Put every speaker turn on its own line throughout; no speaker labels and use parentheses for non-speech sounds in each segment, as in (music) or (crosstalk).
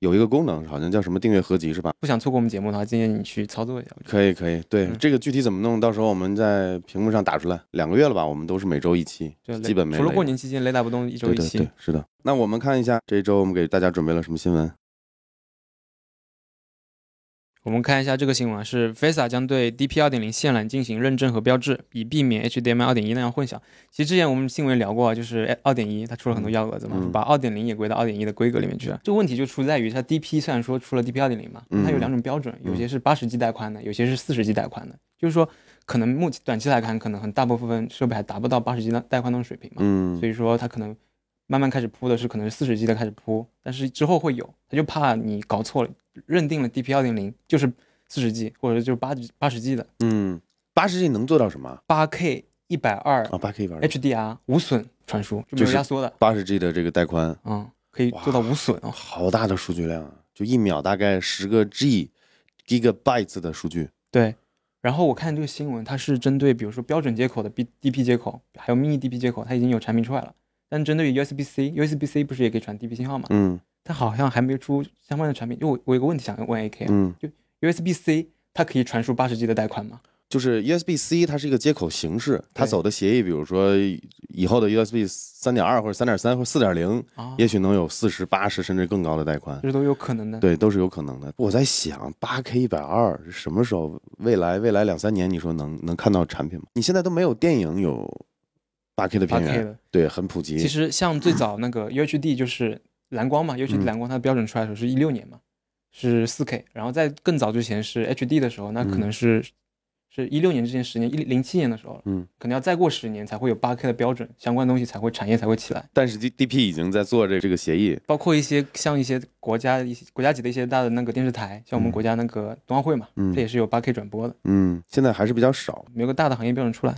有一个功能，好像叫什么订阅合集是吧？
不想错过我们节目的话，建议你去操作一下。
可以可以，对、
嗯
这个具体怎么弄，到时候我们在屏幕上打出来。两个月了吧，我们都是每周一期，基本没
除了过年期间，雷打不动一周一期。
对对对，是的。那我们看一下这周我们给大家准备了什么新闻？
我们看一下这个新闻啊，是 FISA 将对 DP 二点零线缆进行认证和标志，以避免 HDMI 二点一那样混淆。其实之前我们新闻聊过啊，就是二点一它出了很多幺蛾子嘛，
嗯
把2.0也归到二点一的规格里面去了。这个问题就出在于它 DP 虽然说出了 DP 二点零嘛，
嗯
它有两种标准，有些是八十 G 带宽的，有些是四十 G 带宽的。就是说，可能目前短期来看，可能很大部分设备还达不到八十 G 的带宽那种水平嘛。
嗯
所以说它可能慢慢开始铺的是可能是四十 G 的开始铺，但是之后会有，他就怕你搞错了，认定了 DP 二点零就是四十 G 或者就是八八十 G 的
嗯，八十 G 能做到什么
八 K 一百二
啊？八 K 一百二
HDR 无损传输，就没有压缩的，
八十 G 的这个带宽，
嗯，可以做到无损哦。
好大的数据量啊！就一秒大概十个 G gigabytes 的数据。
对，然后我看这个新闻，它是针对比如说标准接口的 B DP 接口，还有 mini DP 接口，它已经有产品出来了。但针对于 USB-C，USB-C 不是也可以传 DP 信号嘛？
嗯
它好像还没出相关的产品。就我我有个问题想问 AK 啊、
就
，USB-C 它可以传输八十 G 的带宽吗？
就是 USB-C 它是一个接口形式，它走的协议，比如说以后的 USB 三点二或者三点三或者四点零，
啊，
也许能有四十八十甚至更高的带宽。
这都有可能的。
对，都是有可能的。我在想，八 K 一百二是什么时候？未来未来两三年，你说能能看到产品吗？你现在都没有电影有八 K 的片源，对，很普及。
其实像最早那个 UHD 就是蓝光嘛，UHD
嗯
蓝光它的标准出来的时候是一六年嘛，是四 K，然后在更早之前是 HD 的时候，那可能是、是一六年之前十年，一零七年的时候了，
嗯，
可能要再过十年才会有八 K 的标准，相关的东西才会产业才会起来。
但是 D D P 已经在做这这个协议，
包括一些像一些国家一些国家级的一些大的那个电视台，像我们
嗯
国家那个冬奥会嘛，
嗯
这也是有八 K 转播的，
嗯，现在还是比较少。
没有个大的行业标准出来。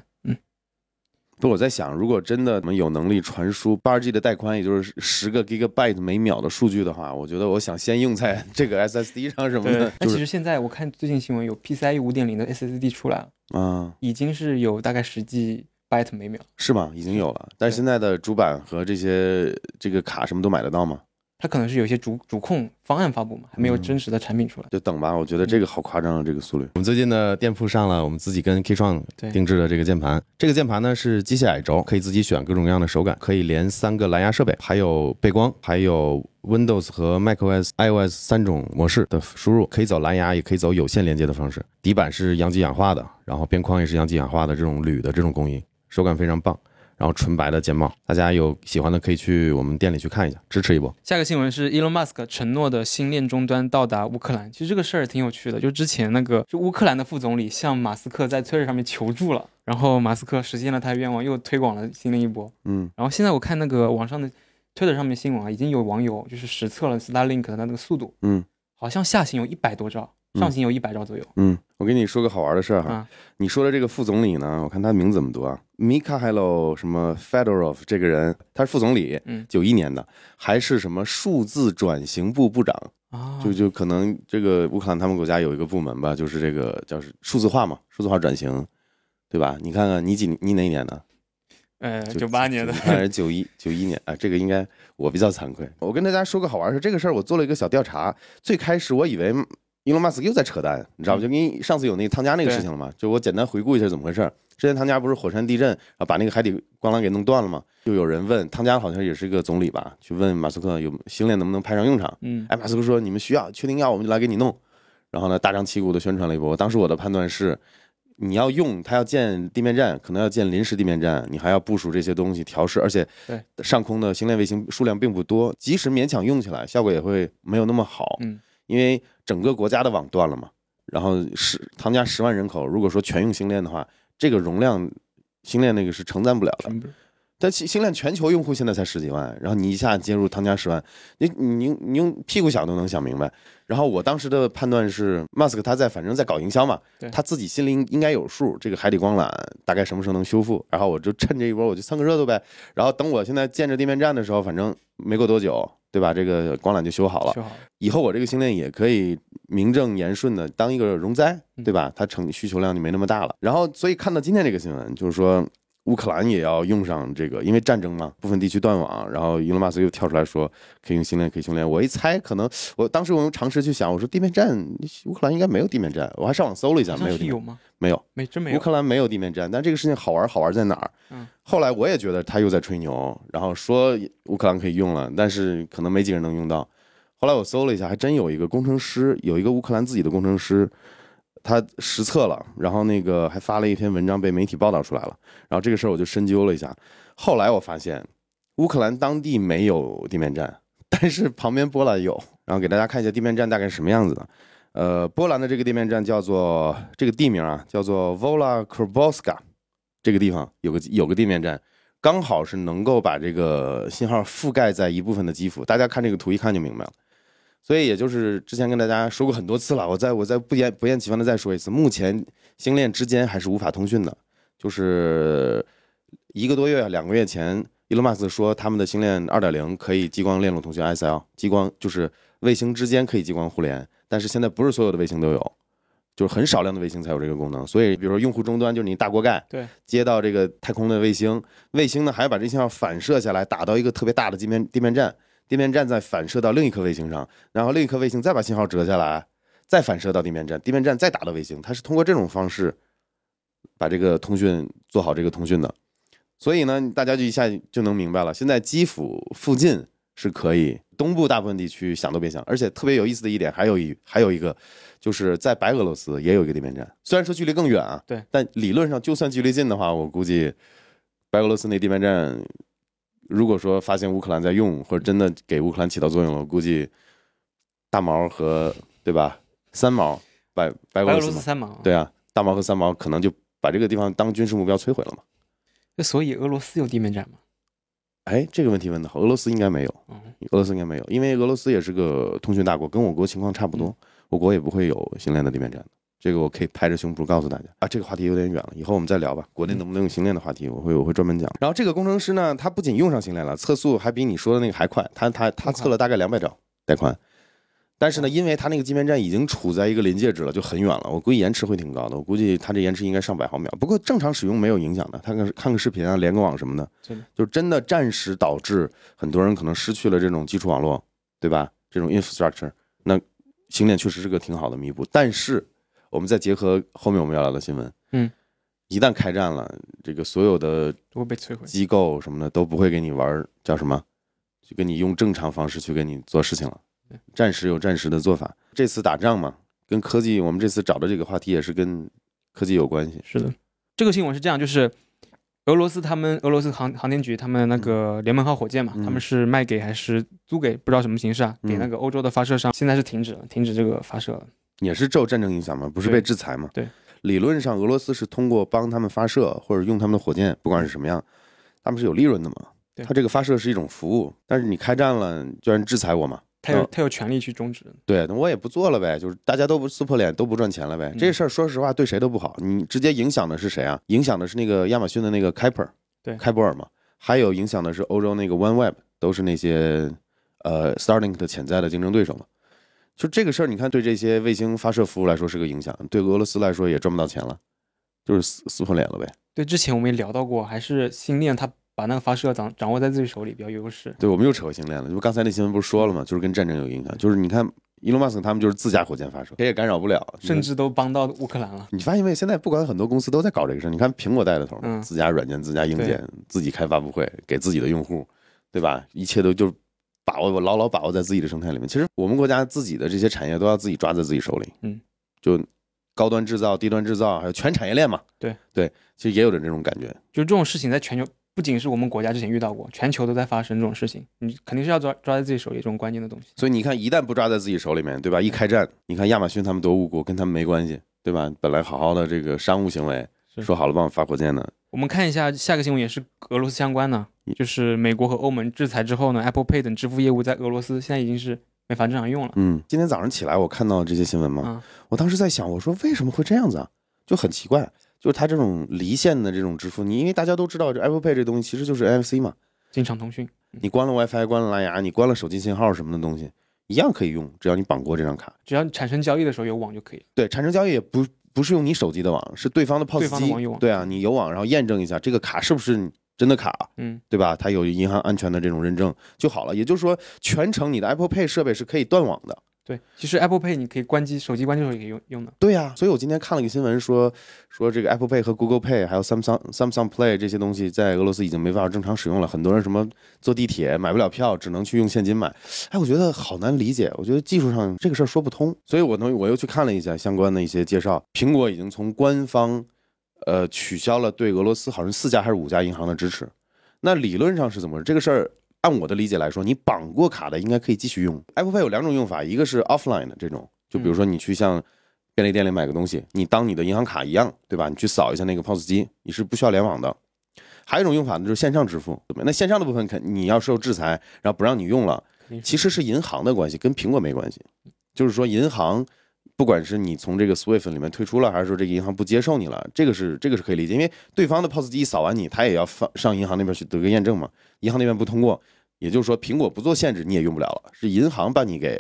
嗯，
不，我在想，如果真的我们有能力传输八十 G 的带宽，也就是十个 gigabyte 每秒的数据的话，我觉得我想先用在这个 SSD 上什么的，就是
那其实现在我看最近新闻有 PCIe 五点零的 SSD 出来了，
啊，
已经是有大概十 G byte 每秒。
是吗？已经有了，但是现在的主板和这些这个卡什么都买得到吗？
它可能是有一些主主控方案发布嘛，还没有
嗯
真实的产品出来。
就等吧，我觉得这个好夸张啊，这个速率。
我们最近的店铺上了我们自己跟 K 创
对
定制的这个键盘，这个键盘呢是机械矮轴，可以自己选各种各样的手感，可以连三个蓝牙设备，还有背光，还有 Windows 和 macOS、iOS 三种模式的输入，可以走蓝牙，也可以走有线连接的方式。底板是阳极氧化的，然后边框也是阳极氧化的这种铝的这种工艺，手感非常棒。然后纯白的键帽，大家有喜欢的可以去我们店里去看一下，支持一波。
下个新闻是 Elon Musk 承诺的星链终端到达乌克兰。其实这个事儿挺有趣的，就之前那个就乌克兰的副总理向马斯克在 Twitter 上面求助了，然后马斯克实现了他的愿望，又推广了新链一波。
嗯
然后现在我看那个网上的 Twitter 上面新闻啊，已经有网友就是实测了 Starlink 的那个速度，
嗯
好像下行有一百多兆，
嗯
上行有一百兆左右。
嗯，我跟你说个好玩的事儿哈，
啊
你说的这个副总理呢，我看他名字怎么读啊？Mikhailo 什么 Fedorov 这个人，他是副总理，
嗯
九一年的，还是什么数字转型部部长，
啊，
就就可能这个乌克兰他们国家有一个部门吧，就是这个叫是数字化嘛，数字化转型，对吧？你看看你几你哪一年的？
呃九八年的，
还是九一九一年啊？这个应该我比较惭愧。我跟大家说个好玩的事，这个事儿我做了一个小调查。最开始我以为伊隆马斯克又在扯淡，你知道吧？就跟你上次有那个汤加那个事情了嘛，就我简单回顾一下怎么回事儿。之前汤加不是火山地震，然后把那个海底光缆给弄断了嘛？就有人问汤加好像也是一个总理吧，去问马斯克有星链能不能派上用场。
嗯
哎，马斯克说你们需要，确定要我们就来给你弄。然后呢，大张旗鼓的宣传了一波。当时我的判断是，你要用它要建地面站，可能要建临时地面站，你还要部署这些东西调试，而且
对
上空的星链卫星数量并不多，即使勉强用起来，效果也会没有那么好。
嗯，
因为整个国家的网断了嘛，然后十他们家十万人口，如果说全用星链的话，这个容量星链那个是承担不了的。但星星链全球用户现在才十几万，然后你一下接入汤加十万，你你你用屁股想都能想明白。然后我当时的判断是马斯克他在反正在搞营销嘛，他自己心里应应该有数，这个海底光缆大概什么时候能修复。然后我就趁这一波我就蹭个热度呗。然后等我现在建着地面站的时候，反正没过多久，对吧？这个光缆就修好了。
修好了。
以后我这个星链也可以名正言顺的当一个容灾，
嗯
对吧？它成需求量就没那么大了。然后，所以看到今天这个新闻，就是说乌克兰也要用上这个，因为战争嘛，部分地区断网，然后伊隆马斯又跳出来说可以用星链，可以训练。我一猜，可能我当时我用常识去想，我说地面站，乌克兰应该没有地面站，我还上网搜了一下，没有地面
像是有吗？
没有。
没真没有。
乌克兰没有地面站，但这个事情好玩，好玩在哪儿？
嗯，
后来我也觉得他又在吹牛，然后说乌克兰可以用了，但是可能没几个人能用到。后来我搜了一下，还真有一个工程师，有一个乌克兰自己的工程师，他实测了，然后那个还发了一篇文章被媒体报道出来了。然后这个事儿我就深究了一下，后来我发现乌克兰当地没有地面站，但是旁边波兰有。然后给大家看一下地面站大概是什么样子的。呃，波兰的这个地面站叫做这个地名啊，叫做 Vola k r b o s k a 这个地方有个有个地面站，刚好是能够把这个信号覆盖在一部分的基辅。大家看这个图一看就明白了。所以也就是之前跟大家说过很多次了，我再我再不厌不厌其烦的再说一次，目前星链之间还是无法通讯的，就是一个多月两个月前，伊隆马斯克说他们的星链二点零可以激光链路通讯 SL，激光就是卫星之间可以激光互联。但是现在不是所有的卫星都有，就是很少量的卫星才有这个功能。所以，比如说用户终端就是你大锅盖，
对，
接到这个太空的卫星，卫星呢还要把这信号反射下来，打到一个特别大的地面地面站，地面站再反射到另一颗卫星上，然后另一颗卫星再把信号折下来，再反射到地面站，地面站再打到卫星，它是通过这种方式把这个通讯做好这个通讯的。所以呢，大家就一下就能明白了，现在基辅附近是可以。东部大部分地区想都别想，而且特别有意思的一点，还有一还有一个，就是在白俄罗斯也有一个地面站，虽然说距离更远啊，
对，
但理论上就算距离近的话，我估计白俄罗斯那地面站，如果说发现乌克兰在用，或者真的给乌克兰起到作用了，我估计大毛和对吧，三毛白白俄
罗
斯
三毛，
对啊，大毛和三毛可能就把这个地方当军事目标摧毁了嘛。
那所以俄罗斯有地面战吗？
哎，这个问题问的好，俄罗斯应该没有，俄罗斯应该没有，因为俄罗斯也是个通讯大国，跟我国情况差不多，我国也不会有星链的地面战的。这个我可以拍着胸脯告诉大家啊，这个话题有点远了，以后我们再聊吧。国内能不能用星链的话题，我会我会专门讲。然后这个工程师呢，他不仅用上星链了，测速还比你说的那个还快，他他他测了大概两百兆带宽。但是呢，因为它那个地面站已经处在一个临界值了，就很远了，我估计延迟会挺高的。我估计它这延迟应该上百毫秒，不过正常使用没有影响的。看看看个视频啊，连个网什么的，就真的暂时导致很多人可能失去了这种基础网络，对吧？这种 infrastructure，那星链确实是个挺好的弥补。但是我们再结合后面我们要聊的新闻，
嗯，
一旦开战了，这个所有的
都会被摧毁，
机构什么的都不会给你玩叫什么，就跟你用正常方式去给你做事情了。战时有战时的做法，这次打仗嘛，跟科技，我们这次找的这个话题也是跟科技有关系。
是的，这个新闻是这样，就是俄罗斯他们俄罗斯航航天局他们那个联盟号火箭嘛，他们是卖给还是租给不知道什么形式啊？给那个欧洲的发射商，现在是停止了，停止这个发射了。
也是受战争影响嘛，不是被制裁嘛？
对，
理论上俄罗斯是通过帮他们发射或者用他们的火箭，不管是什么样，他们是有利润的嘛。他这个发射是一种服务，但是你开战了，居然制裁我嘛。
他有他有权利去终止，
对，那我也不做了呗，就是大家都不撕破脸，都不赚钱了呗。这事儿说实话对谁都不好，你直接影响的是谁啊？影响的是那个亚马逊的那个开普尔，
对，
开普尔嘛。还有影响的是欧洲那个 OneWeb，都是那些呃 Starlink 的潜在的竞争对手嘛。就这个事儿，你看对这些卫星发射服务来说是个影响，对俄罗斯来说也赚不到钱了，就是撕撕破脸了呗。
对，之前我们也聊到过，还是星链它。把那个发射掌掌握在自己手里比较优势。
对，我们又扯回星链了。就刚才那新闻不是说了吗？就是跟战争有影响。就是你看，伊隆马斯克他们就是自家火箭发射，谁也干扰不了，
甚至都帮到乌克兰了。
你发现没？现在不管很多公司都在搞这个事儿。你看苹果带的头，自家软件、自家硬件，自己开发布会，给自己的用户，对吧？一切都就把握，牢牢把握在自己的生态里面。其实我们国家自己的这些产业都要自己抓在自己手里。
嗯，
就高端制造、低端制造，还有全产业链嘛。
对
对，其实也有点这种感觉。
就这种事情在全球。不仅是我们国家之前遇到过，全球都在发生这种事情，你肯定是要抓抓在自己手里这种关键的东西。
所以你看，一旦不抓在自己手里面，对吧？一开战，你看亚马逊他们多无辜，跟他们没关系，对吧？本来好好的这个商务行为，说好了帮我发火箭的。
我们看一下下个新闻，也是俄罗斯相关的，就是美国和欧盟制裁之后呢，Apple Pay 等支付业务在俄罗斯现在已经是没法正常用了。
嗯，今天早上起来我看到这些新闻嘛，我当时在想，我说为什么会这样子啊？就很奇怪。就是它这种离线的这种支付，你因为大家都知道，这 Apple Pay 这东西其实就是 NFC 嘛，
经常通讯。
你关了 WiFi，关了蓝牙，你关了手机信号什么的东西，一样可以用，只要你绑过这张卡，
只要产生交易的时候有网就可以。
对，产生交易也不不是用你手机的网，是对方的 POS 机对啊，你有网，然后验证一下这个卡是不是真的卡，
嗯，
对吧？它有银行安全的这种认证就好了。也就是说，全程你的 Apple Pay 设备是可以断网的。
对，其实 Apple Pay 你可以关机，手机关机的时候也可以用用的。
对呀、所以我今天看了一个新闻说，说这个 Apple Pay 和 Google Pay 还有 Samsung Samsung Play 这些东西在俄罗斯已经没办法正常使用了。很多人什么坐地铁买不了票，只能去用现金买。哎，我觉得好难理解，我觉得技术上这个事儿说不通。所以我呢，我又去看了一下相关的一些介绍，苹果已经从官方呃取消了对俄罗斯好像四家还是五家银行的支持。那理论上是怎么回事？这个事儿按我的理解来说，你绑过卡的应该可以继续用。Apple Pay 有两种用法，一个是 offline 的这种，就比如说你去像便利店里买个东西，你当你的银行卡一样，对吧？你去扫一下那个 POS 机，你是不需要联网的。还有一种用法呢，就是线上支付。那线上的部分肯你要受制裁，然后不让你用了，其实是银行的关系，跟苹果没关系。就是说，银行不管是你从这个 SWIFT 里面退出了，还是说这个银行不接受你了，这个是这个是可以理解，因为对方的 POS 机一扫完你，他也要放上银行那边去得个验证嘛，银行那边不通过，也就是说苹果不做限制你也用不了了，是银行把你给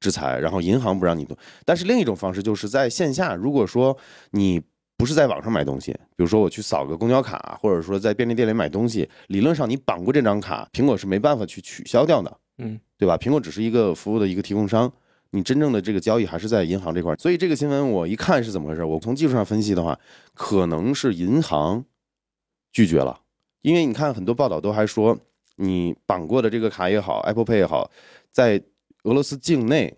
制裁，然后银行不让你动。但是另一种方式就是在线下，如果说你不是在网上买东西，比如说我去扫个公交卡，或者说在便利店里买东西，理论上你绑过这张卡，苹果是没办法去取消掉的，
嗯，
对吧？苹果只是一个服务的一个提供商，你真正的这个交易还是在银行这块儿。所以这个新闻我一看是怎么回事，我从技术上分析的话，可能是银行拒绝了，因为你看很多报道都还说，你绑过的这个卡也好，Apple Pay 也好，在俄罗斯境内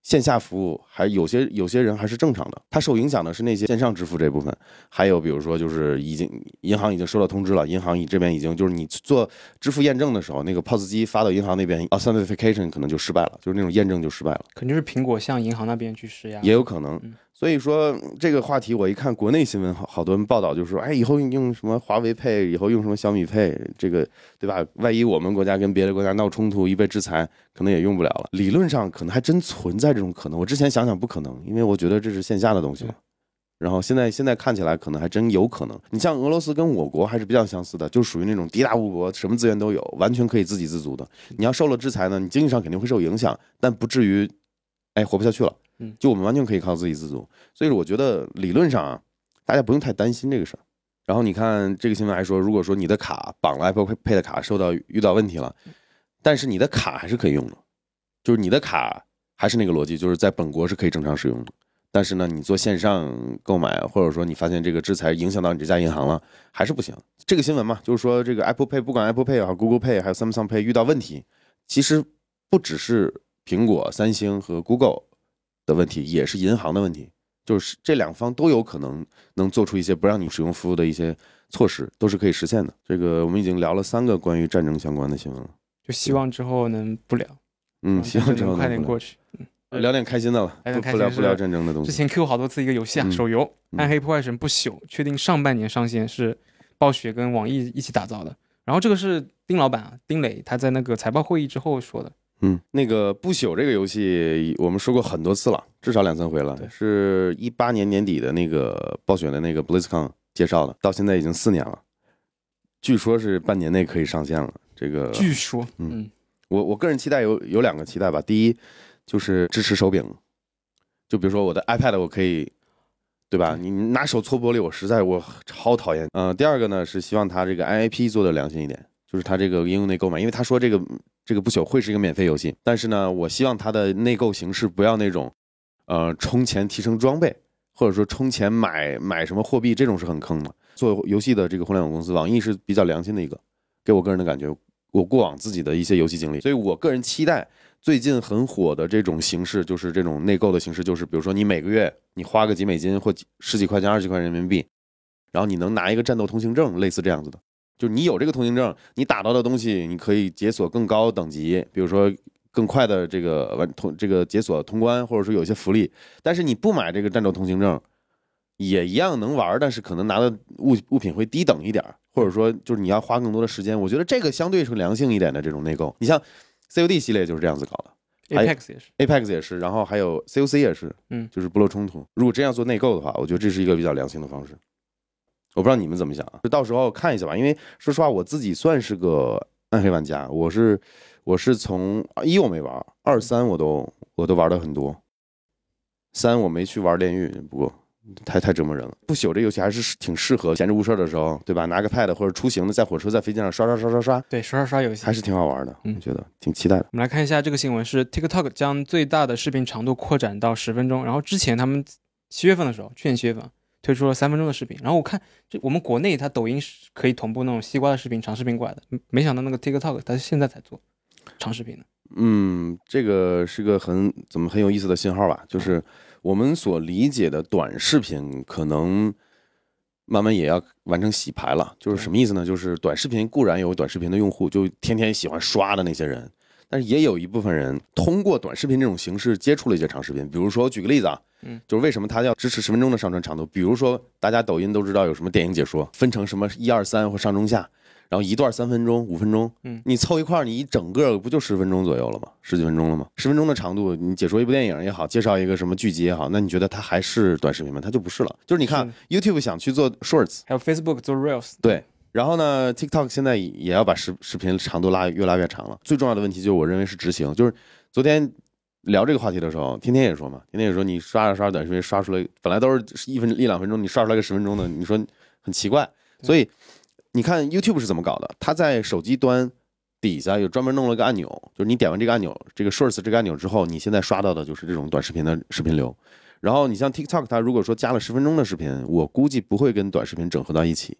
线下服务还有些有些人还是正常的，它受影响的是那些线上支付这部分，还有比如说就是已经银行已经收到通知了，银行这边已经就是你做支付验证的时候，那个 POS 机发到银行那边 authentication 可能就失败了，就是那种验证就失败了。
肯定是苹果向银行那边去施压。
也有可能
嗯。
所以说这个话题，我一看国内新闻，好好多人报道就说，哎，以后用什么华为 Pay，以后用什么小米 Pay，这个对吧？万一我们国家跟别的国家闹冲突，一被制裁，可能也用不了了。理论上可能还真存在这种可能。我之前想想不可能，因为我觉得这是线下的东西嘛。然后现在现在看起来可能还真有可能。你像俄罗斯跟我国还是比较相似的，就属于那种地大物博，什么资源都有，完全可以自给自足的。你要受了制裁呢，你经济上肯定会受影响，但不至于，哎，活不下去了。
嗯
就我们完全可以靠自给自足。所以我觉得理论上啊，大家不用太担心这个事儿。然后你看这个新闻还说，如果说你的卡绑了 Apple Pay 的卡受到遇到问题了，但是你的卡还是可以用的，就是你的卡还是那个逻辑，就是在本国是可以正常使用的。但是呢，你做线上购买，或者说你发现这个制裁影响到你这家银行了，还是不行。这个新闻嘛，就是说这个 Apple Pay 不管 Apple Pay 也好，Google Pay 还有 Samsung Pay 遇到问题，其实不只是苹果、三星和 Google 的问题，也是银行的问题。就是这两方都有可能能做出一些不让你使用服务的一些措施，都是可以实现的。这个我们已经聊了三个关于战争相关的新闻了。
就希望之后能不聊，
嗯，希望之后
能快点过去。
嗯聊点开心的了，不聊不聊战争的东西。
之前 Q 好多次一个游戏啊，
嗯
手游《
嗯
暗黑破坏神不朽》，确定上半年上线，是暴雪跟网易一起打造的。然后这个是丁老板啊，丁磊他在那个财报会议之后说的。
嗯，那个不朽这个游戏，我们说过很多次了，至少两三回了。是一八年年底的那个暴雪的那个 BlizzCon 介绍的，到现在已经四年了，据说是半年内可以上线了。这个
据说，
嗯
嗯，
我我个人期待有有两个期待吧，第一就是支持手柄，就比如说我的 iPad 我可以，对吧？你你拿手搓玻璃，我实在我超讨厌。嗯、第二个呢是希望它这个 IAP 做的良心一点，就是它这个应用内购买，因为他说这个这个不朽会是一个免费游戏，但是呢，我希望它的内购形式不要那种，呃，充钱提升装备，或者说充钱买买什么货币，这种是很坑的。做游戏的这个互联网公司，网易是比较良心的一个，给我个人的感觉，我过往自己的一些游戏经历，所以我个人期待最近很火的这种形式，就是这种内购的形式，就是比如说你每个月你花个几美金或十几块钱、二十几块人民币，然后你能拿一个战斗通行证，类似这样子的，就是你有这个通行证，你打到的东西你可以解锁更高等级，比如说更快的这个完通这个解锁通关，或者说有些福利，但是你不买这个战斗通行证。也一样能玩，但是可能拿的物物品会低等一点，或者说就是你要花更多的时间。我觉得这个相对是良性一点的这种内购。你像 COD 系列就是这样子搞的
Apex 也是
，，Apex 也是，然后还有 COC 也是，
嗯
就是不落冲突。如果真要做内购的话，我觉得这是一个比较良性的方式。我不知道你们怎么想啊，就到时候看一下吧。因为说实话，我自己算是个暗黑玩家，我是我是从一我没玩，二三我都我都玩的很多。三我没去玩炼狱，不过太太折磨人了。不朽这游戏还是挺适合闲着无事的时候，对吧？拿个 pad 或者出行的，在火车、在飞机上刷刷刷刷刷，
对，刷刷刷游戏
还是挺好玩的。
嗯
我觉得挺期待的。
我们来看一下这个新闻是 TikTok 将最大的视频长度扩展到十分钟，然后之前他们七月份的时候，去年七月份推出了三分钟的视频，然后我看就我们国内它抖音是可以同步那种西瓜的视频长视频过来的，没没想到那个 TikTok 它是现在才做长视频的。
嗯，这个是个很怎么很有意思的信号吧？就是我们所理解的短视频，可能慢慢也要完成洗牌了。就是什么意思呢？就是短视频固然有短视频的用户，就天天喜欢刷的那些人，但是也有一部分人通过短视频这种形式接触了一些长视频。比如说，举个例子啊，
嗯，
就是为什么它要支持十分钟的上传长度？比如说，大家抖音都知道有什么电影解说，分成什么一二三或上中下。然后一段三分钟、五分钟，
嗯
你凑一块儿，你一整个不就十分钟左右了吗？十几分钟了吗？十分钟的长度，你解说一部电影也好，介绍一个什么剧集也好，那你觉得它还是短视频吗？它就不是了。就是你看 YouTube 想去做 Shorts，
还有 Facebook 做 Reels，
对，然后呢，TikTok 现在也要把视视频长度拉越拉越长了。最重要的问题就是我认为是执行，就是昨天聊这个话题的时候，天天也说嘛，天天也说你刷着刷着短视频刷出来，本来都是一分一两分钟，你刷出来个十分钟的，你说很奇怪。所以你看 YouTube 是怎么搞的？它在手机端底下有专门弄了个按钮，就是你点完这个按钮，这个 Shorts 这个按钮之后，你现在刷到的就是这种短视频的视频流。然后你像 TikTok，它如果说加了十分钟的视频，我估计不会跟短视频整合到一起。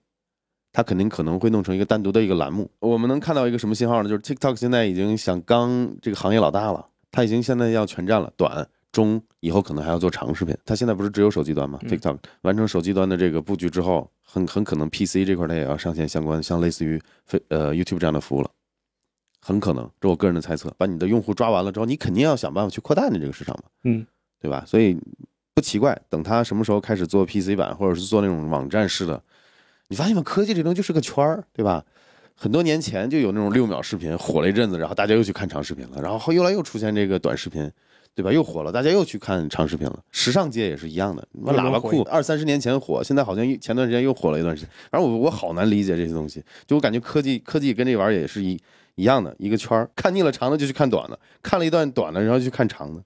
它肯定可能会弄成一个单独的一个栏目。我们能看到一个什么信号呢？就是 TikTok 现在已经想当这个行业老大了，它已经现在要全占了短、中，以后可能还要做长视频。它现在不是只有手机端吗
嗯
？TikTok 完成手机端的这个布局之后，很很可能 PC 这块它也要上线相关像类似于非呃 YouTube 这样的服务了。很可能，这我个人的猜测。把你的用户抓完了之后，你肯定要想办法去扩大你这个市场嘛，
嗯，
对吧？所以不奇怪，等它什么时候开始做 PC 版，或者是做那种网站式的，你发现吗？科技这东西就是个圈儿，对吧？很多年前就有那种六秒视频火了一阵子，然后大家又去看长视频了，然后后来又出现这个短视频，对吧？又火了，大家又去看长视频了。时尚界也是一样的，喇叭裤二三十年前火，现在好像前段时间又火了一段时间。反正我我好难理解这些东西，就我感觉科技科技跟这玩意儿也是一一样的一个圈儿，看腻了长的就去看短的，看了一段短的，然后就去看长的。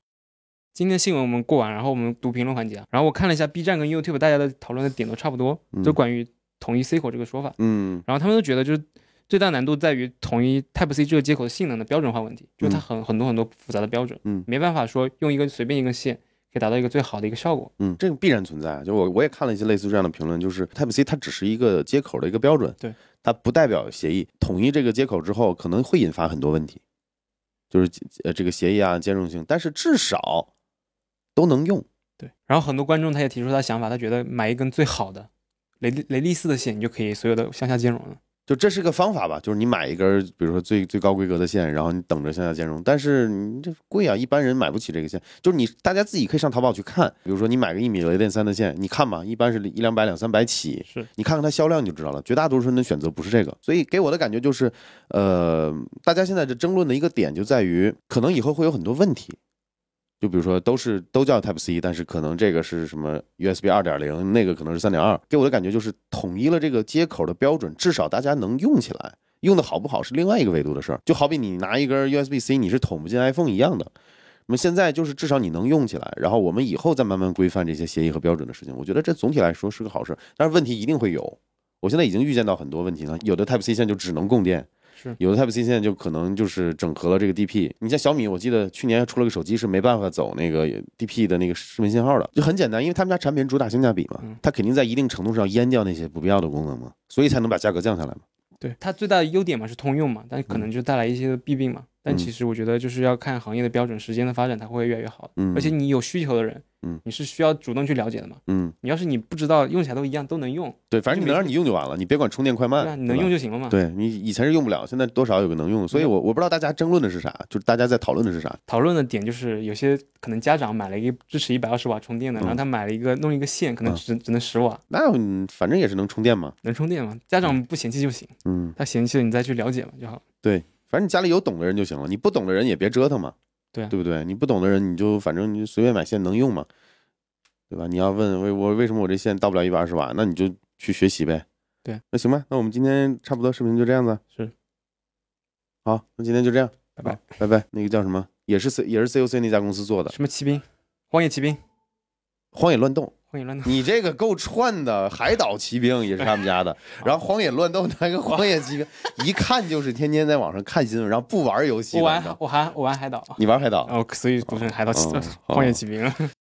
今天新闻我们过完，然后我们读评论环节啊，然后我看了一下 B 站跟 YouTube 大家的讨论的点都差不多，
嗯
就关于统一 C 口这个说法，
嗯
然后他们都觉得就是最大难度在于统一 Type C 这个接口的性能的标准化问题，就是它很很多很多复杂的标准，
嗯
没办法说用一个随便一根线可以达到一个最好的一个效果。
嗯，这个必然存在。就我我也看了一些类似这样的评论，就是 Type C 它只是一个接口的一个标准，
对，
它不代表协议。统一这个接口之后，可能会引发很多问题，就是呃这个协议啊兼容性，但是至少都能用。
对，然后很多观众他也提出他想法，他觉得买一根最好的雷雷利斯的线，你就可以所有的向下兼容了。
就这是个方法吧，就是你买一根，比如说最最高规格的线，然后你等着向下兼容，但是你这贵啊，一般人买不起这个线。就是你大家自己可以上淘宝去看，比如说你买个一米雷电三的线，你看吧，一般是一两百两三百起，
是
你看看它销量你就知道了。绝大多数人的选择不是这个，所以给我的感觉就是，呃，大家现在这争论的一个点就在于，可能以后会有很多问题。就比如说，都是都叫 Type C，但是可能这个是什么 USB 二点零，那个可能是三点二。给我的感觉就是统一了这个接口的标准，至少大家能用起来。用的好不好是另外一个维度的事儿，就好比你拿一根 USB C，你是捅不进 iPhone 一样的。那么现在就是至少你能用起来，然后我们以后再慢慢规范这些协议和标准的事情。我觉得这总体来说是个好事，但是问题一定会有。我现在已经预见到很多问题了，有的 Type C 线就只能供电，
是
有的 Type C 现在就可能就是整合了这个 DP。你像小米，我记得去年还出了个手机是没办法走那个 DP 的那个视频信号的，就很简单，因为他们家产品主打性价比嘛
嗯，
它肯定在一定程度上阉掉那些不必要的功能嘛，所以才能把价格降下来嘛。
对它最大的优点嘛是通用嘛，但可能就带来一些弊病嘛。但
嗯。
其实我觉得就是要看行业的标准，时间的发展，它会越来越好。
嗯。
而且你有需求的人，
嗯。
你是需要主动去了解的嘛。
嗯，
你要是你不知道，用起来都一样，都能用，
对，反正你能让你用就完了，你别管充电快慢，
对啊，你能用就行了嘛。
对你以前是用不了，现在多少有个能用。的，所以我我不知道大家争论的是啥，就是大家在讨论的是啥。
讨论的点就是有些可能家长买了一个支持一百二十瓦充电的，
嗯
然后他买了一个弄一个线，可能
嗯。
只只能十瓦，
那嗯反正也是能充电嘛，
能充电嘛。家长不嫌弃就行，
嗯，
他嫌弃了你再去了解嘛就好。
对，反正你家里有懂的人就行了，你不懂的人也别折腾嘛，
对啊
对不对？你不懂的人你就反正你就随便买线能用嘛，对吧？你要问为我为什么我这线到不了一百二十瓦，那你就去学习呗。
对，
那行吧，那我们今天差不多视频就这样子。
是，
好，那今天就这样，
拜拜，
拜拜。那个叫什么？也是 C 也是 COC 那家公司做的。
什么骑兵，荒野骑兵。
荒野乱斗，
荒野乱斗，
你这个够串的，海岛奇兵也是他们家的，然后荒野乱斗那个荒野奇兵，一看就是天天在网上看新闻，然后不玩游戏。
我玩我还我玩海岛，
你玩海岛？
哦，所以读成海岛 (laughs) 荒野骑兵。